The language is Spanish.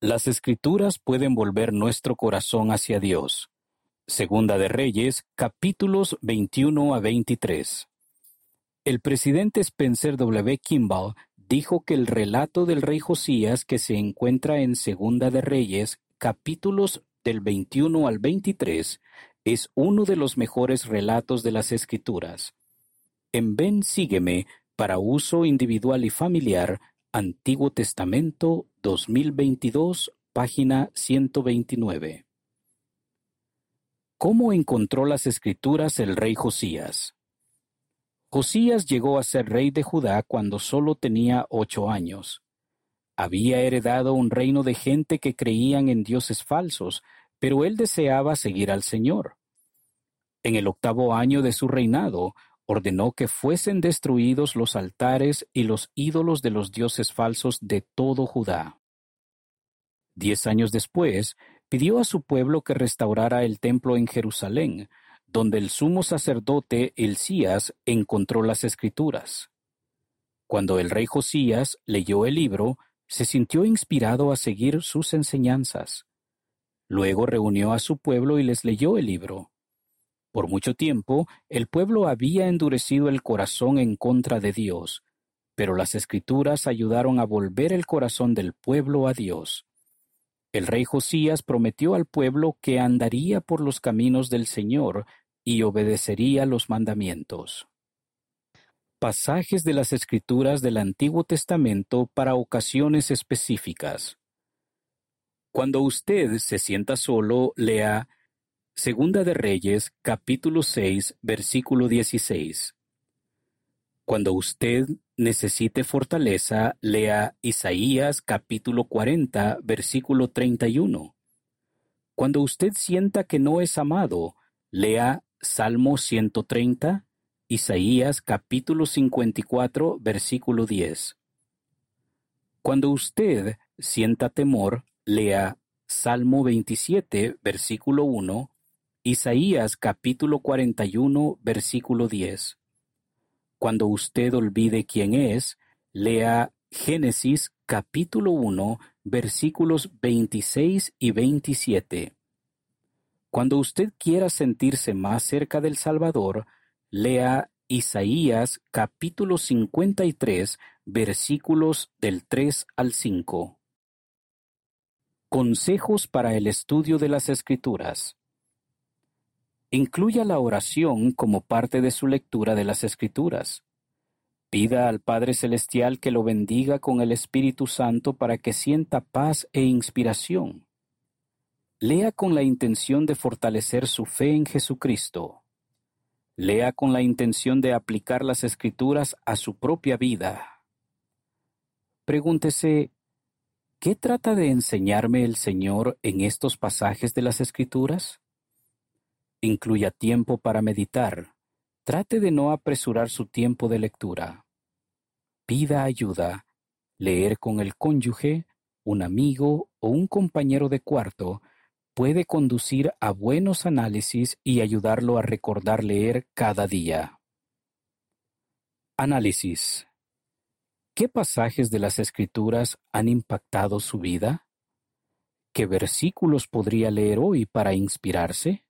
Las escrituras pueden volver nuestro corazón hacia Dios. Segunda de Reyes, capítulos 21 a 23. El presidente Spencer W. Kimball dijo que el relato del rey Josías que se encuentra en Segunda de Reyes, capítulos del 21 al 23, es uno de los mejores relatos de las escrituras. En Ven Sígueme, para uso individual y familiar, Antiguo Testamento 2022, página 129. ¿Cómo encontró las escrituras el rey Josías? Josías llegó a ser rey de Judá cuando solo tenía ocho años. Había heredado un reino de gente que creían en dioses falsos, pero él deseaba seguir al Señor. En el octavo año de su reinado, ordenó que fuesen destruidos los altares y los ídolos de los dioses falsos de todo Judá. Diez años después, pidió a su pueblo que restaurara el templo en Jerusalén, donde el sumo sacerdote Elías encontró las escrituras. Cuando el rey Josías leyó el libro, se sintió inspirado a seguir sus enseñanzas. Luego reunió a su pueblo y les leyó el libro. Por mucho tiempo el pueblo había endurecido el corazón en contra de Dios, pero las escrituras ayudaron a volver el corazón del pueblo a Dios. El rey Josías prometió al pueblo que andaría por los caminos del Señor y obedecería los mandamientos. Pasajes de las Escrituras del Antiguo Testamento para ocasiones específicas. Cuando usted se sienta solo, lea Segunda de Reyes, capítulo 6, versículo 16. Cuando usted necesite fortaleza, lea Isaías capítulo 40, versículo 31. Cuando usted sienta que no es amado, lea Salmo 130, Isaías capítulo 54, versículo 10. Cuando usted sienta temor, lea Salmo 27, versículo 1, Isaías capítulo 41 versículo 10. Cuando usted olvide quién es, lea Génesis capítulo 1 versículos 26 y 27. Cuando usted quiera sentirse más cerca del Salvador, lea Isaías capítulo 53 versículos del 3 al 5. Consejos para el estudio de las Escrituras. Incluya la oración como parte de su lectura de las Escrituras. Pida al Padre Celestial que lo bendiga con el Espíritu Santo para que sienta paz e inspiración. Lea con la intención de fortalecer su fe en Jesucristo. Lea con la intención de aplicar las Escrituras a su propia vida. Pregúntese, ¿qué trata de enseñarme el Señor en estos pasajes de las Escrituras? Incluya tiempo para meditar. Trate de no apresurar su tiempo de lectura. Pida ayuda. Leer con el cónyuge, un amigo o un compañero de cuarto puede conducir a buenos análisis y ayudarlo a recordar leer cada día. Análisis. ¿Qué pasajes de las Escrituras han impactado su vida? ¿Qué versículos podría leer hoy para inspirarse?